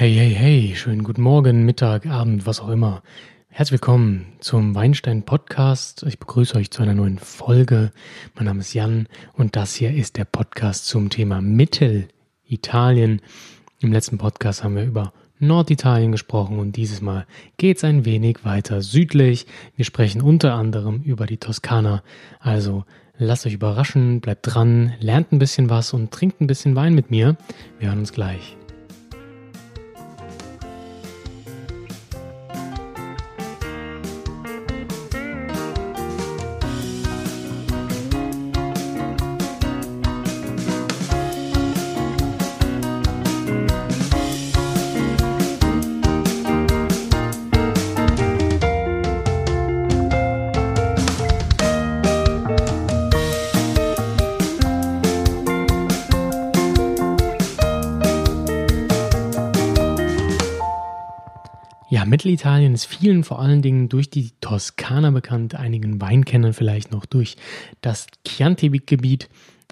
Hey, hey, hey, schönen guten Morgen, Mittag, Abend, was auch immer. Herzlich willkommen zum Weinstein Podcast. Ich begrüße euch zu einer neuen Folge. Mein Name ist Jan und das hier ist der Podcast zum Thema Mittelitalien. Im letzten Podcast haben wir über Norditalien gesprochen und dieses Mal geht es ein wenig weiter südlich. Wir sprechen unter anderem über die Toskana. Also lasst euch überraschen, bleibt dran, lernt ein bisschen was und trinkt ein bisschen Wein mit mir. Wir hören uns gleich. Mittelitalien ist vielen vor allen Dingen durch die Toskana bekannt, einigen Weinkennern vielleicht noch durch das Chianti-Gebiet.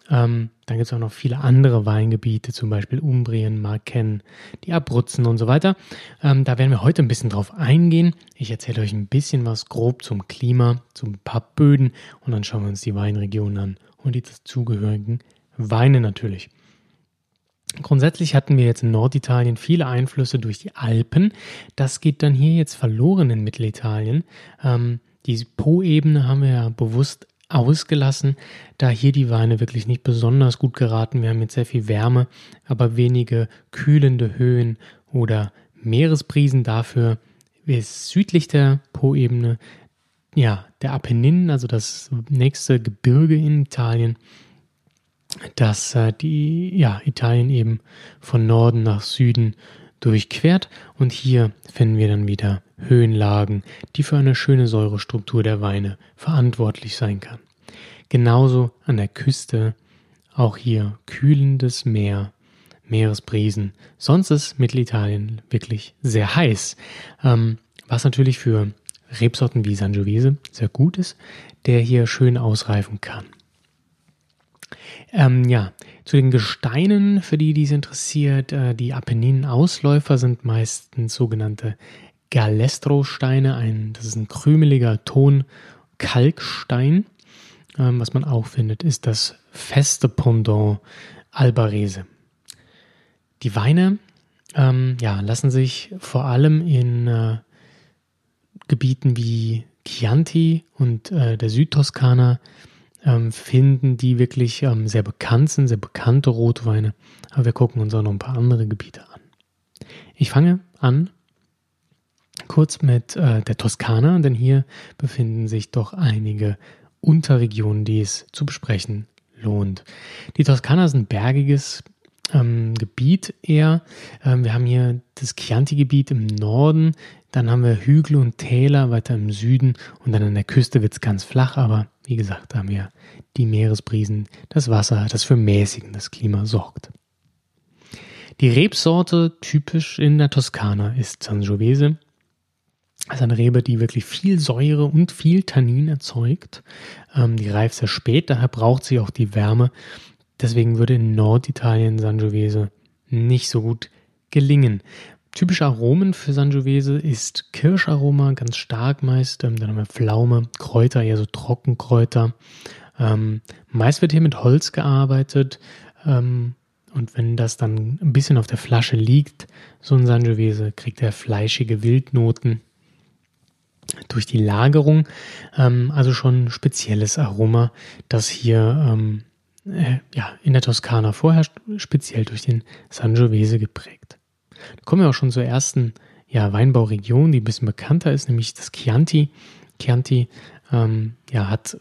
Ähm, dann gibt es auch noch viele andere Weingebiete, zum Beispiel Umbrien, Marken, die Abruzzen und so weiter. Ähm, da werden wir heute ein bisschen drauf eingehen. Ich erzähle euch ein bisschen was grob zum Klima, zum paar Böden und dann schauen wir uns die Weinregionen an und die dazugehörigen Weine natürlich. Grundsätzlich hatten wir jetzt in Norditalien viele Einflüsse durch die Alpen. Das geht dann hier jetzt verloren in Mittelitalien. Ähm, die Po-Ebene haben wir ja bewusst ausgelassen, da hier die Weine wirklich nicht besonders gut geraten. Wir haben jetzt sehr viel Wärme, aber wenige kühlende Höhen oder Meeresbrisen. Dafür ist südlich der Po-Ebene ja der Apennin, also das nächste Gebirge in Italien, dass äh, die ja, Italien eben von Norden nach Süden durchquert und hier finden wir dann wieder Höhenlagen, die für eine schöne Säurestruktur der Weine verantwortlich sein kann. Genauso an der Küste, auch hier kühlendes Meer, Meeresbrisen. Sonst ist Mittelitalien wirklich sehr heiß, ähm, was natürlich für Rebsorten wie Sangiovese sehr gut ist, der hier schön ausreifen kann. Ähm, ja, zu den Gesteinen, für die dies interessiert, äh, die Apenninen-Ausläufer sind meistens sogenannte Galestro-Steine. Ein, das ist ein krümeliger Ton-Kalkstein. Ähm, was man auch findet, ist das feste Pendant Albarese. Die Weine ähm, ja, lassen sich vor allem in äh, Gebieten wie Chianti und äh, der Südtoskana ähm, finden, die wirklich ähm, sehr bekannt sind, sehr bekannte Rotweine. Aber wir gucken uns auch noch ein paar andere Gebiete an. Ich fange an kurz mit äh, der Toskana, denn hier befinden sich doch einige Unterregionen, die es zu besprechen lohnt. Die Toskana ist ein bergiges ähm, Gebiet eher. Ähm, wir haben hier das Chianti-Gebiet im Norden, dann haben wir Hügel und Täler weiter im Süden und dann an der Küste wird es ganz flach, aber wie gesagt, da haben wir die Meeresbrisen, das Wasser, das für mäßigendes Klima sorgt. Die Rebsorte typisch in der Toskana ist Sangiovese. Das ist eine Rebe, die wirklich viel Säure und viel Tannin erzeugt. Ähm, die reift sehr spät, daher braucht sie auch die Wärme. Deswegen würde in Norditalien Sangiovese nicht so gut gelingen. Typische Aromen für Sangiovese ist Kirscharoma, ganz stark meist. Ähm, dann haben wir Pflaume, Kräuter, eher so Trockenkräuter. Ähm, meist wird hier mit Holz gearbeitet. Ähm, und wenn das dann ein bisschen auf der Flasche liegt, so ein Sangiovese, kriegt er fleischige Wildnoten durch die Lagerung. Ähm, also schon spezielles Aroma, das hier ähm, äh, ja, in der Toskana vorherrscht, speziell durch den Sangiovese geprägt. Da kommen wir auch schon zur ersten ja, Weinbauregion, die ein bisschen bekannter ist, nämlich das Chianti. Chianti ähm, ja, hat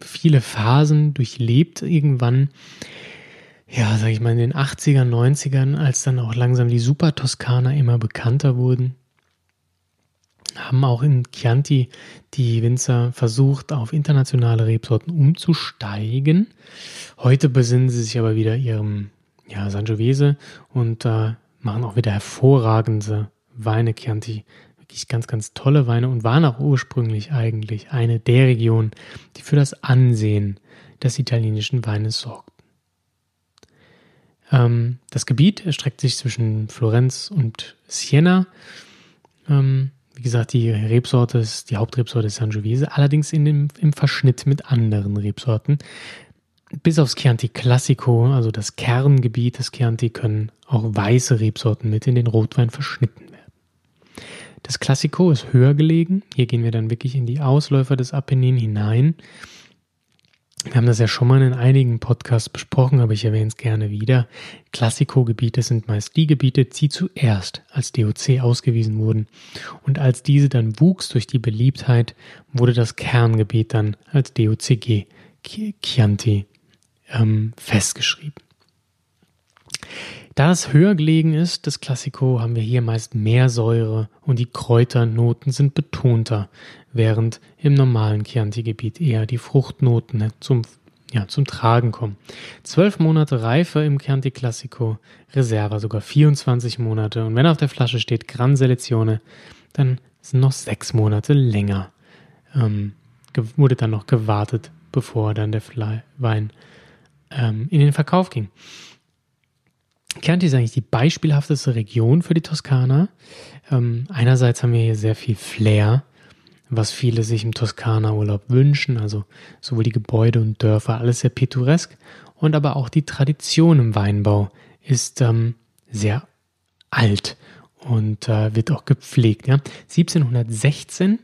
viele Phasen durchlebt irgendwann. Ja, sag ich mal, in den 80ern, 90ern, als dann auch langsam die Super Toskana immer bekannter wurden, haben auch in Chianti die Winzer versucht, auf internationale Rebsorten umzusteigen. Heute besinnen sie sich aber wieder ihrem ja, Sangiovese und äh, machen auch wieder hervorragende Weine, Chianti. Wirklich ganz, ganz tolle Weine und waren auch ursprünglich eigentlich eine der Regionen, die für das Ansehen des italienischen Weines sorgten. Ähm, das Gebiet erstreckt sich zwischen Florenz und Siena. Ähm, wie gesagt, die Rebsorte ist, die Hauptrebsorte Sangiovese, allerdings in dem, im Verschnitt mit anderen Rebsorten. Bis aufs Chianti Classico, also das Kerngebiet des Chianti, können auch weiße Rebsorten mit in den Rotwein verschnitten werden. Das Classico ist höher gelegen. Hier gehen wir dann wirklich in die Ausläufer des Apennin hinein. Wir haben das ja schon mal in einigen Podcasts besprochen, aber ich erwähne es gerne wieder. Klassiko-Gebiete sind meist die Gebiete, die zuerst als DOC ausgewiesen wurden. Und als diese dann wuchs durch die Beliebtheit, wurde das Kerngebiet dann als DOCG Chianti ähm, festgeschrieben. Da es höher gelegen ist, das Klassiko, haben wir hier meist mehr Säure und die Kräuternoten sind betonter, während im normalen Chianti-Gebiet eher die Fruchtnoten zum, ja, zum Tragen kommen. Zwölf Monate Reife im Chianti Classico, Reserva sogar 24 Monate und wenn auf der Flasche steht Gran Selezione, dann sind noch sechs Monate länger. Ähm, wurde dann noch gewartet, bevor dann der Wein ähm, in den Verkauf ging. Chianti ist eigentlich die beispielhafteste Region für die Toskana. Ähm, einerseits haben wir hier sehr viel Flair, was viele sich im Toskana-Urlaub wünschen, also sowohl die Gebäude und Dörfer, alles sehr pittoresk, und aber auch die Tradition im Weinbau ist ähm, sehr alt und äh, wird auch gepflegt. Ja? 1716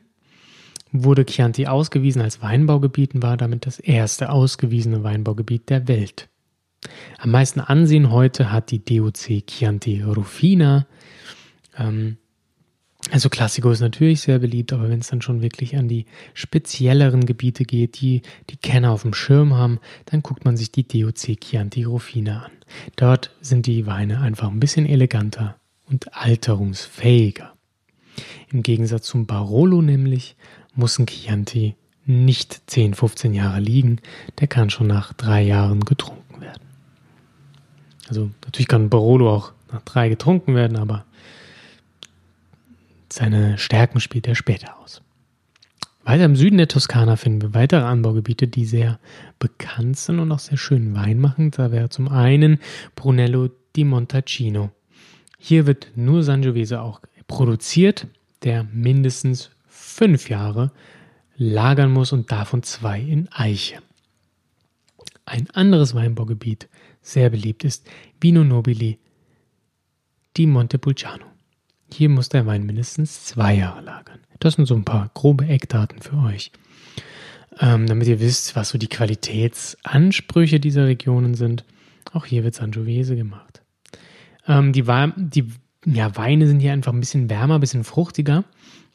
wurde Chianti ausgewiesen als Weinbaugebiet und war damit das erste ausgewiesene Weinbaugebiet der Welt. Am meisten Ansehen heute hat die DOC Chianti Rufina. Ähm, also Classico ist natürlich sehr beliebt, aber wenn es dann schon wirklich an die spezielleren Gebiete geht, die die Kenner auf dem Schirm haben, dann guckt man sich die DOC Chianti Rufina an. Dort sind die Weine einfach ein bisschen eleganter und alterungsfähiger. Im Gegensatz zum Barolo nämlich muss ein Chianti nicht 10, 15 Jahre liegen, der kann schon nach drei Jahren getrunken also natürlich kann Barolo auch nach drei getrunken werden, aber seine Stärken spielt er später aus. Weiter im Süden der Toskana finden wir weitere Anbaugebiete, die sehr bekannt sind und auch sehr schön Wein machen. Da wäre zum einen Brunello di Montalcino. Hier wird nur Sangiovese auch produziert, der mindestens fünf Jahre lagern muss und davon zwei in Eiche. Ein anderes Weinbaugebiet sehr beliebt ist Vino Nobili di Montepulciano. Hier muss der Wein mindestens zwei Jahre lagern. Das sind so ein paar grobe Eckdaten für euch, ähm, damit ihr wisst, was so die Qualitätsansprüche dieser Regionen sind. Auch hier wird Sangiovese gemacht. Ähm, die, die ja, Weine sind hier einfach ein bisschen wärmer, ein bisschen fruchtiger,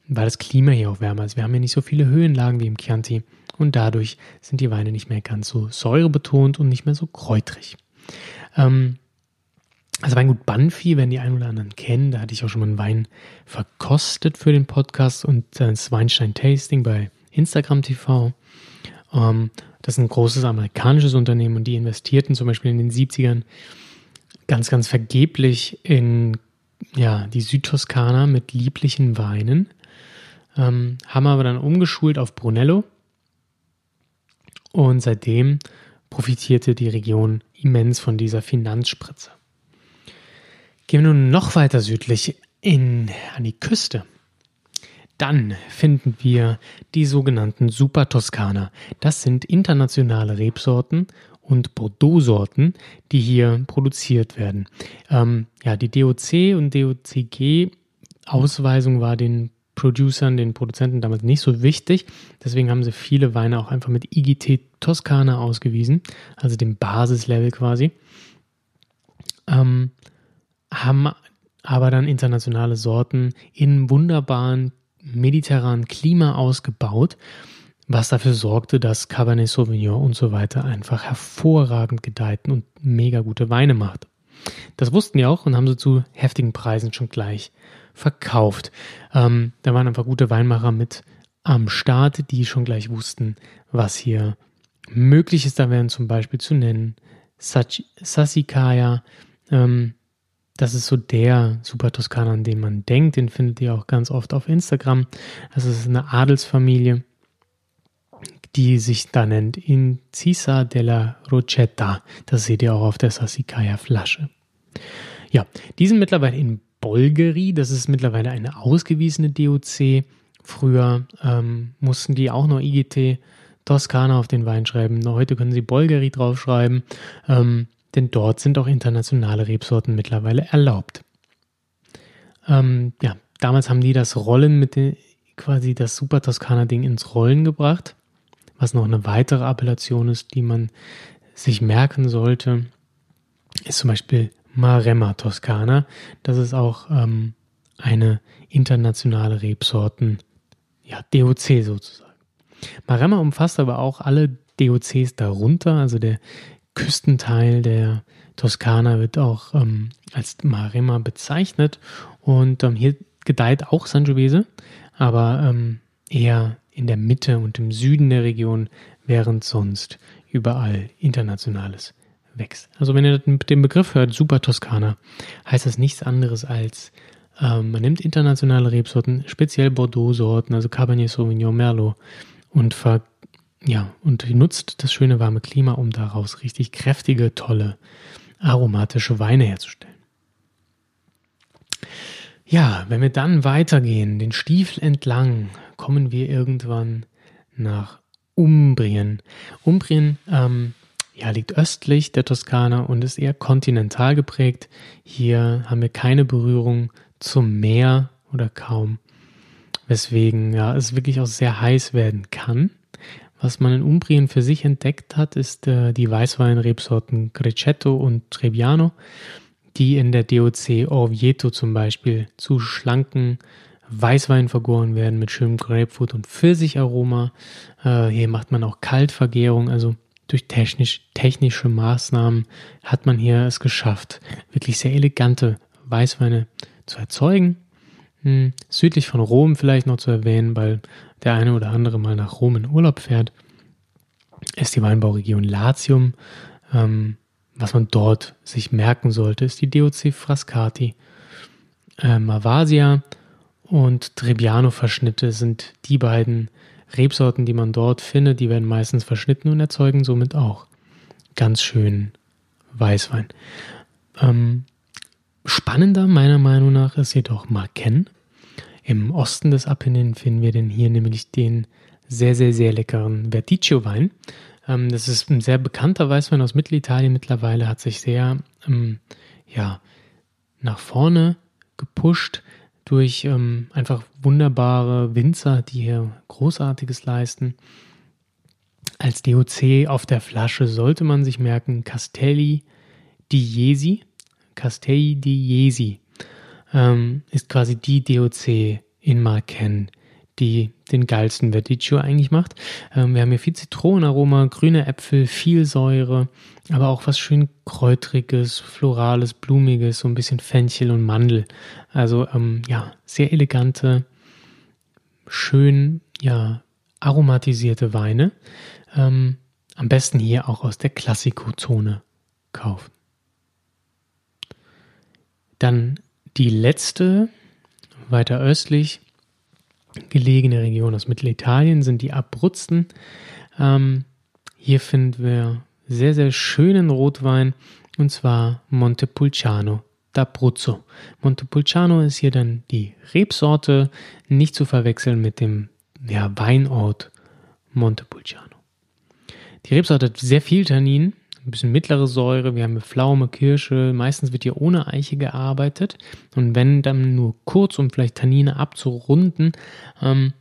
weil das Klima hier auch wärmer ist. Wir haben hier nicht so viele Höhenlagen wie im Chianti und dadurch sind die Weine nicht mehr ganz so säurebetont und nicht mehr so kräutrig. Ähm, also Weingut Banfi, wenn die einen oder anderen kennen, da hatte ich auch schon mal einen Wein verkostet für den Podcast und das Weinstein Tasting bei Instagram TV. Ähm, das ist ein großes amerikanisches Unternehmen und die investierten zum Beispiel in den 70ern ganz, ganz vergeblich in ja, die Südtoskana mit lieblichen Weinen, ähm, haben aber dann umgeschult auf Brunello und seitdem profitierte die Region immens von dieser Finanzspritze. Gehen wir nun noch weiter südlich in, an die Küste. Dann finden wir die sogenannten Super Toskana. Das sind internationale Rebsorten und Bordeaux-Sorten, die hier produziert werden. Ähm, ja, die DOC und DOCG-Ausweisung war den Producern, den Produzenten damals nicht so wichtig. Deswegen haben sie viele Weine auch einfach mit IGT Toskana ausgewiesen, also dem Basislevel quasi. Ähm, haben aber dann internationale Sorten in wunderbaren mediterranen Klima ausgebaut, was dafür sorgte, dass Cabernet Sauvignon und so weiter einfach hervorragend gedeihten und mega gute Weine macht. Das wussten die auch und haben sie zu heftigen Preisen schon gleich verkauft. Ähm, da waren einfach gute Weinmacher mit am Start, die schon gleich wussten, was hier möglich ist. Da wären zum Beispiel zu nennen Sasikaya. Ähm, das ist so der Super Toskana, an den man denkt. Den findet ihr auch ganz oft auf Instagram. Das ist eine Adelsfamilie, die sich da nennt Incisa della Rocetta. Das seht ihr auch auf der Sassicaia Flasche. Ja, die sind mittlerweile in Bolgeri. Das ist mittlerweile eine ausgewiesene DOC. Früher ähm, mussten die auch noch IGT Toskana auf den Wein schreiben. Heute können sie Bolgeri draufschreiben, ähm, denn dort sind auch internationale Rebsorten mittlerweile erlaubt. Ähm, ja, damals haben die das Rollen mit den, quasi das Super Toskana Ding ins Rollen gebracht, was noch eine weitere Appellation ist, die man sich merken sollte, ist zum Beispiel Maremma Toskana. Das ist auch ähm, eine internationale Rebsorten, ja, DOC sozusagen. Maremma umfasst aber auch alle DOCs darunter, also der Küstenteil der Toskana wird auch ähm, als Maremma bezeichnet und ähm, hier gedeiht auch Sangiovese, aber ähm, eher in der Mitte und im Süden der Region, während sonst überall internationales wächst. Also wenn ihr den Begriff hört, Super Toskana, heißt das nichts anderes als ähm, man nimmt internationale Rebsorten, speziell Bordeaux-Sorten, also Cabernet Sauvignon, Merlot und ver, ja, und nutzt das schöne warme Klima, um daraus richtig kräftige, tolle, aromatische Weine herzustellen. Ja, wenn wir dann weitergehen, den Stiefel entlang, kommen wir irgendwann nach Umbrien. Umbrien ähm, ja, liegt östlich der Toskana und ist eher kontinental geprägt. Hier haben wir keine Berührung zum Meer oder kaum weswegen ja, es wirklich auch sehr heiß werden kann. Was man in Umbrien für sich entdeckt hat, ist äh, die Weißweinrebsorten Grecetto und Trebbiano, die in der DOC Orvieto zum Beispiel zu schlanken Weißwein vergoren werden mit schönem Grapefruit und Pfirsicharoma. Äh, hier macht man auch Kaltvergärung, also durch technisch, technische Maßnahmen hat man hier es geschafft, wirklich sehr elegante Weißweine zu erzeugen hm, südlich von Rom vielleicht noch zu erwähnen, weil der eine oder andere mal nach Rom in Urlaub fährt, ist die Weinbauregion Latium. Ähm, was man dort sich merken sollte, ist die DOC Frascati. Äh, Mavasia und Trebbiano-Verschnitte sind die beiden Rebsorten, die man dort findet. Die werden meistens verschnitten und erzeugen somit auch ganz schön Weißwein. Ähm, Spannender meiner Meinung nach ist jedoch Marken. Im Osten des Apennin finden wir denn hier nämlich den sehr, sehr, sehr leckeren Verticcio-Wein. Ähm, das ist ein sehr bekannter Weißwein aus Mittelitalien mittlerweile, hat sich sehr ähm, ja, nach vorne gepusht durch ähm, einfach wunderbare Winzer, die hier Großartiges leisten. Als DOC auf der Flasche sollte man sich merken Castelli di Jesi. Castelli di Jesi ähm, ist quasi die DOC in Marken, die den geilsten Verdicchio eigentlich macht. Ähm, wir haben hier viel Zitronenaroma, grüne Äpfel, viel Säure, aber auch was schön kräutriges, florales, blumiges, so ein bisschen Fenchel und Mandel. Also ähm, ja, sehr elegante, schön, ja, aromatisierte Weine. Ähm, am besten hier auch aus der Klassiko-Zone kaufen. Dann die letzte, weiter östlich gelegene Region aus Mittelitalien sind die Abruzzen. Ähm, hier finden wir sehr, sehr schönen Rotwein und zwar Montepulciano d'Abruzzo. Montepulciano ist hier dann die Rebsorte, nicht zu verwechseln mit dem ja, Weinort Montepulciano. Die Rebsorte hat sehr viel Tannin, ein bisschen mittlere Säure, wir haben Pflaume, Kirsche, meistens wird hier ohne Eiche gearbeitet und wenn dann nur kurz, um vielleicht Tannine abzurunden, ähm,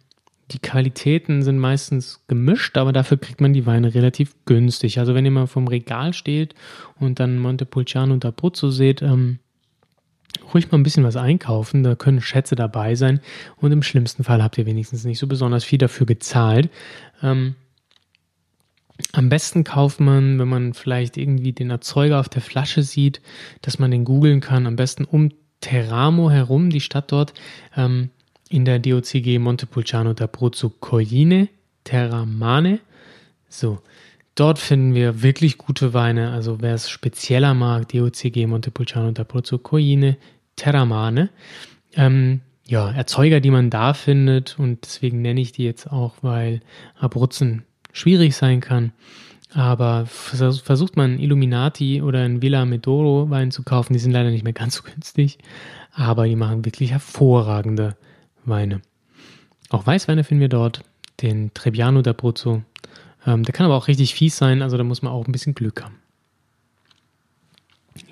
die Qualitäten sind meistens gemischt, aber dafür kriegt man die Weine relativ günstig. Also wenn ihr mal vom Regal steht und dann Montepulciano und Abruzzo seht, ähm, ruhig mal ein bisschen was einkaufen, da können Schätze dabei sein und im schlimmsten Fall habt ihr wenigstens nicht so besonders viel dafür gezahlt. Ähm, am besten kauft man, wenn man vielleicht irgendwie den Erzeuger auf der Flasche sieht, dass man den googeln kann, am besten um Teramo herum, die Stadt dort, ähm, in der DOCG Montepulciano d'Abruzzo Colline, Terramane. So, dort finden wir wirklich gute Weine. Also wer es spezieller mag, DOCG Montepulciano d'Abruzzo Colline, Terramane. Ähm, ja, Erzeuger, die man da findet und deswegen nenne ich die jetzt auch, weil Abruzzen schwierig sein kann. Aber versucht man Illuminati oder ein Villa Medoro Wein zu kaufen, die sind leider nicht mehr ganz so günstig, aber die machen wirklich hervorragende Weine. Auch Weißweine finden wir dort, den Trebbiano d'Abruzzo. Ähm, der kann aber auch richtig fies sein, also da muss man auch ein bisschen Glück haben.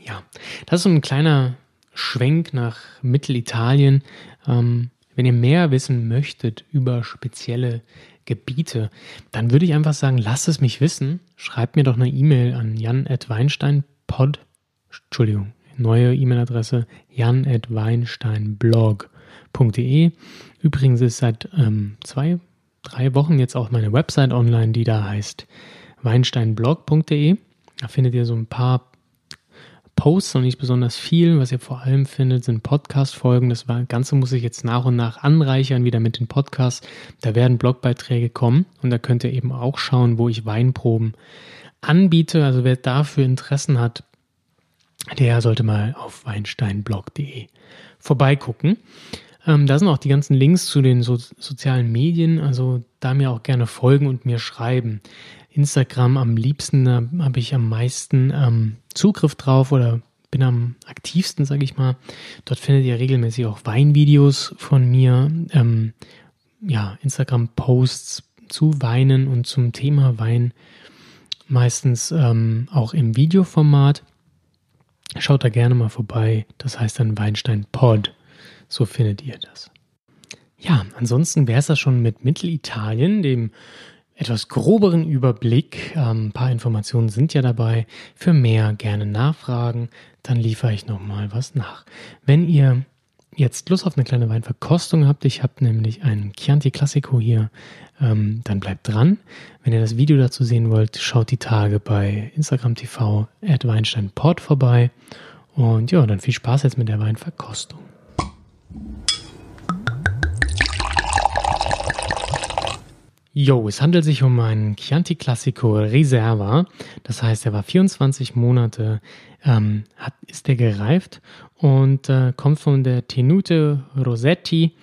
Ja, das ist so ein kleiner Schwenk nach Mittelitalien. Ähm, wenn ihr mehr wissen möchtet über spezielle Gebiete, dann würde ich einfach sagen, lasst es mich wissen. Schreibt mir doch eine E-Mail an jan.weinsteinpod, Entschuldigung, neue E-Mail-Adresse jan.weinsteinblog.de. Übrigens ist seit ähm, zwei, drei Wochen jetzt auch meine Website online, die da heißt weinsteinblog.de. Da findet ihr so ein paar Posts, noch nicht besonders viel. Was ihr vor allem findet, sind Podcast-Folgen. Das Ganze muss ich jetzt nach und nach anreichern, wieder mit den Podcasts. Da werden Blogbeiträge kommen und da könnt ihr eben auch schauen, wo ich Weinproben anbiete. Also wer dafür Interessen hat, der sollte mal auf weinsteinblog.de vorbeigucken. Ähm, da sind auch die ganzen Links zu den so sozialen Medien, also da mir auch gerne folgen und mir schreiben. Instagram am liebsten, da habe ich am meisten ähm, Zugriff drauf oder bin am aktivsten, sage ich mal. Dort findet ihr regelmäßig auch Weinvideos von mir, ähm, ja, Instagram-Posts zu Weinen und zum Thema Wein, meistens ähm, auch im Videoformat. Schaut da gerne mal vorbei. Das heißt dann Weinstein Pod. So findet ihr das. Ja, ansonsten wäre es das schon mit Mittelitalien, dem etwas groberen Überblick. Ähm, ein paar Informationen sind ja dabei. Für mehr gerne nachfragen, dann liefere ich nochmal was nach. Wenn ihr jetzt Lust auf eine kleine Weinverkostung habt, ich habe nämlich einen Chianti Classico hier, ähm, dann bleibt dran. Wenn ihr das Video dazu sehen wollt, schaut die Tage bei Instagram TV at Weinsteinport vorbei. Und ja, dann viel Spaß jetzt mit der Weinverkostung. Jo, es handelt sich um einen Chianti Classico Reserva. Das heißt, er war 24 Monate, ähm, hat, ist er gereift und äh, kommt von der Tenute Rossetti.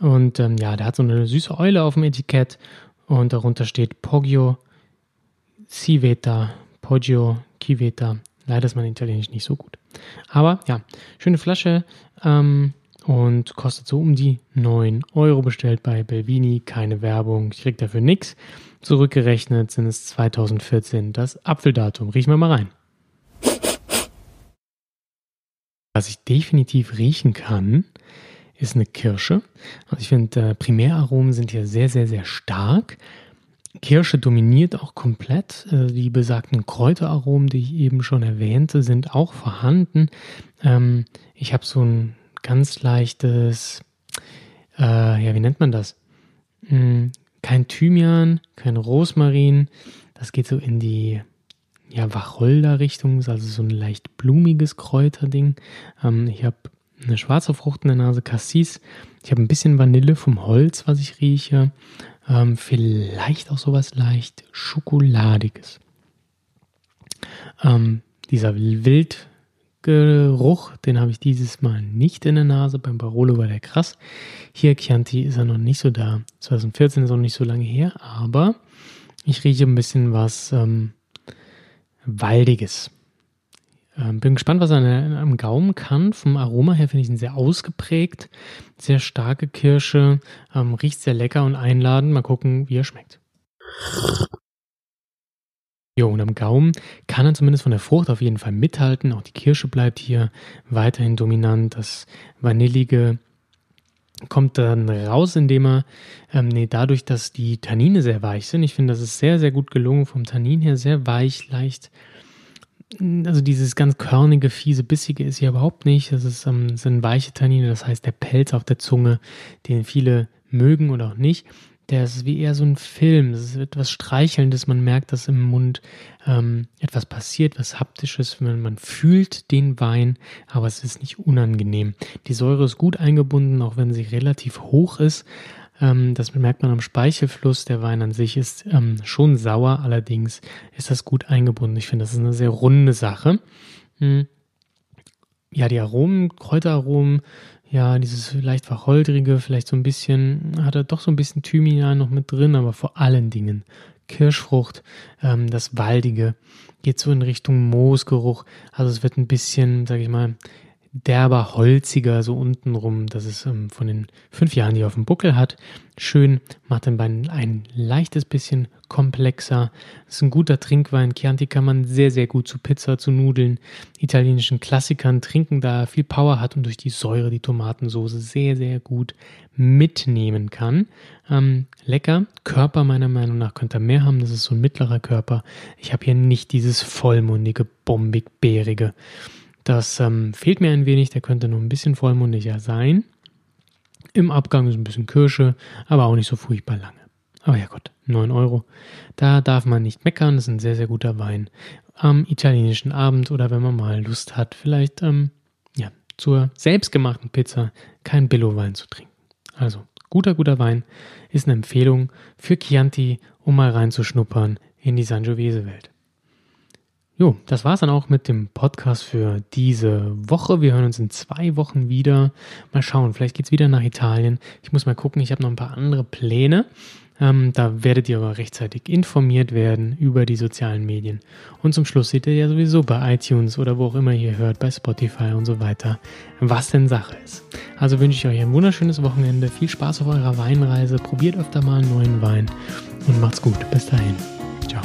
Und ähm, ja, der hat so eine süße Eule auf dem Etikett und darunter steht Poggio Civeta, Poggio Civeta. Leider ist mein Italienisch nicht so gut. Aber ja, schöne Flasche. Ähm, und kostet so um die 9 Euro bestellt bei Belvini. Keine Werbung, ich krieg dafür nichts. Zurückgerechnet sind es 2014 das Apfeldatum. Riechen wir mal rein. Was ich definitiv riechen kann, ist eine Kirsche. Also ich finde, äh, Primäraromen sind hier sehr, sehr, sehr stark. Kirsche dominiert auch komplett. Äh, die besagten Kräuteraromen, die ich eben schon erwähnte, sind auch vorhanden. Ähm, ich habe so ein ganz leichtes, äh, ja, wie nennt man das? Hm, kein Thymian, kein Rosmarin. Das geht so in die ja, Wacholder-Richtung, also so ein leicht blumiges Kräuterding. Ähm, ich habe eine schwarze Frucht in der Nase, Cassis. Ich habe ein bisschen Vanille vom Holz, was ich rieche. Ähm, vielleicht auch sowas leicht Schokoladiges. Ähm, dieser wild Geruch, den habe ich dieses Mal nicht in der Nase. Beim Barolo war der krass. Hier Chianti ist er noch nicht so da. 2014 ist auch nicht so lange her, aber ich rieche ein bisschen was ähm, Waldiges. Ähm, bin gespannt, was er am Gaumen kann. Vom Aroma her finde ich ihn sehr ausgeprägt. Sehr starke Kirsche. Ähm, riecht sehr lecker und einladend. Mal gucken, wie er schmeckt. Jo, und am Gaumen kann er zumindest von der Frucht auf jeden Fall mithalten. Auch die Kirsche bleibt hier weiterhin dominant. Das Vanillige kommt dann raus, indem er, ähm, nee, dadurch, dass die Tannine sehr weich sind. Ich finde, das ist sehr, sehr gut gelungen vom Tannin her. Sehr weich, leicht. Also dieses ganz körnige, fiese, bissige ist hier überhaupt nicht. Das ist, ähm, sind weiche Tannine, das heißt der Pelz auf der Zunge, den viele mögen oder auch nicht der ist wie eher so ein Film. Das ist etwas Streichelndes. Man merkt, dass im Mund ähm, etwas passiert, was Haptisches. Man, man fühlt den Wein, aber es ist nicht unangenehm. Die Säure ist gut eingebunden, auch wenn sie relativ hoch ist. Ähm, das merkt man am Speichelfluss. Der Wein an sich ist ähm, schon sauer, allerdings ist das gut eingebunden. Ich finde, das ist eine sehr runde Sache. Hm. Ja, die Aromen, Kräuteraromen ja, dieses leicht verholdrige, vielleicht so ein bisschen, hat er doch so ein bisschen Thymian noch mit drin, aber vor allen Dingen Kirschfrucht, ähm, das Waldige, geht so in Richtung Moosgeruch. Also es wird ein bisschen, sag ich mal, derber, holziger, so untenrum. Das ist ähm, von den fünf Jahren, die er auf dem Buckel hat. Schön, macht den Wein ein leichtes bisschen komplexer. Ist ein guter Trinkwein. Chianti kann man sehr, sehr gut zu Pizza, zu Nudeln, italienischen Klassikern trinken, da er viel Power hat und durch die Säure die Tomatensoße sehr, sehr gut mitnehmen kann. Ähm, lecker. Körper meiner Meinung nach könnte er mehr haben. Das ist so ein mittlerer Körper. Ich habe hier nicht dieses vollmundige, bombig-bärige. Das ähm, fehlt mir ein wenig, der könnte noch ein bisschen vollmundiger sein. Im Abgang ist ein bisschen Kirsche, aber auch nicht so furchtbar lange. Aber ja Gott, 9 Euro. Da darf man nicht meckern, das ist ein sehr, sehr guter Wein. Am italienischen Abend oder wenn man mal Lust hat, vielleicht ähm, ja, zur selbstgemachten Pizza kein Billo-Wein zu trinken. Also, guter, guter Wein ist eine Empfehlung für Chianti, um mal reinzuschnuppern in die Sangiovese-Welt. Jo, das war's dann auch mit dem Podcast für diese Woche. Wir hören uns in zwei Wochen wieder. Mal schauen, vielleicht geht's wieder nach Italien. Ich muss mal gucken, ich habe noch ein paar andere Pläne. Ähm, da werdet ihr aber rechtzeitig informiert werden über die sozialen Medien. Und zum Schluss seht ihr ja sowieso bei iTunes oder wo auch immer ihr hört, bei Spotify und so weiter, was denn Sache ist. Also wünsche ich euch ein wunderschönes Wochenende, viel Spaß auf eurer Weinreise, probiert öfter mal einen neuen Wein und macht's gut. Bis dahin. Ciao.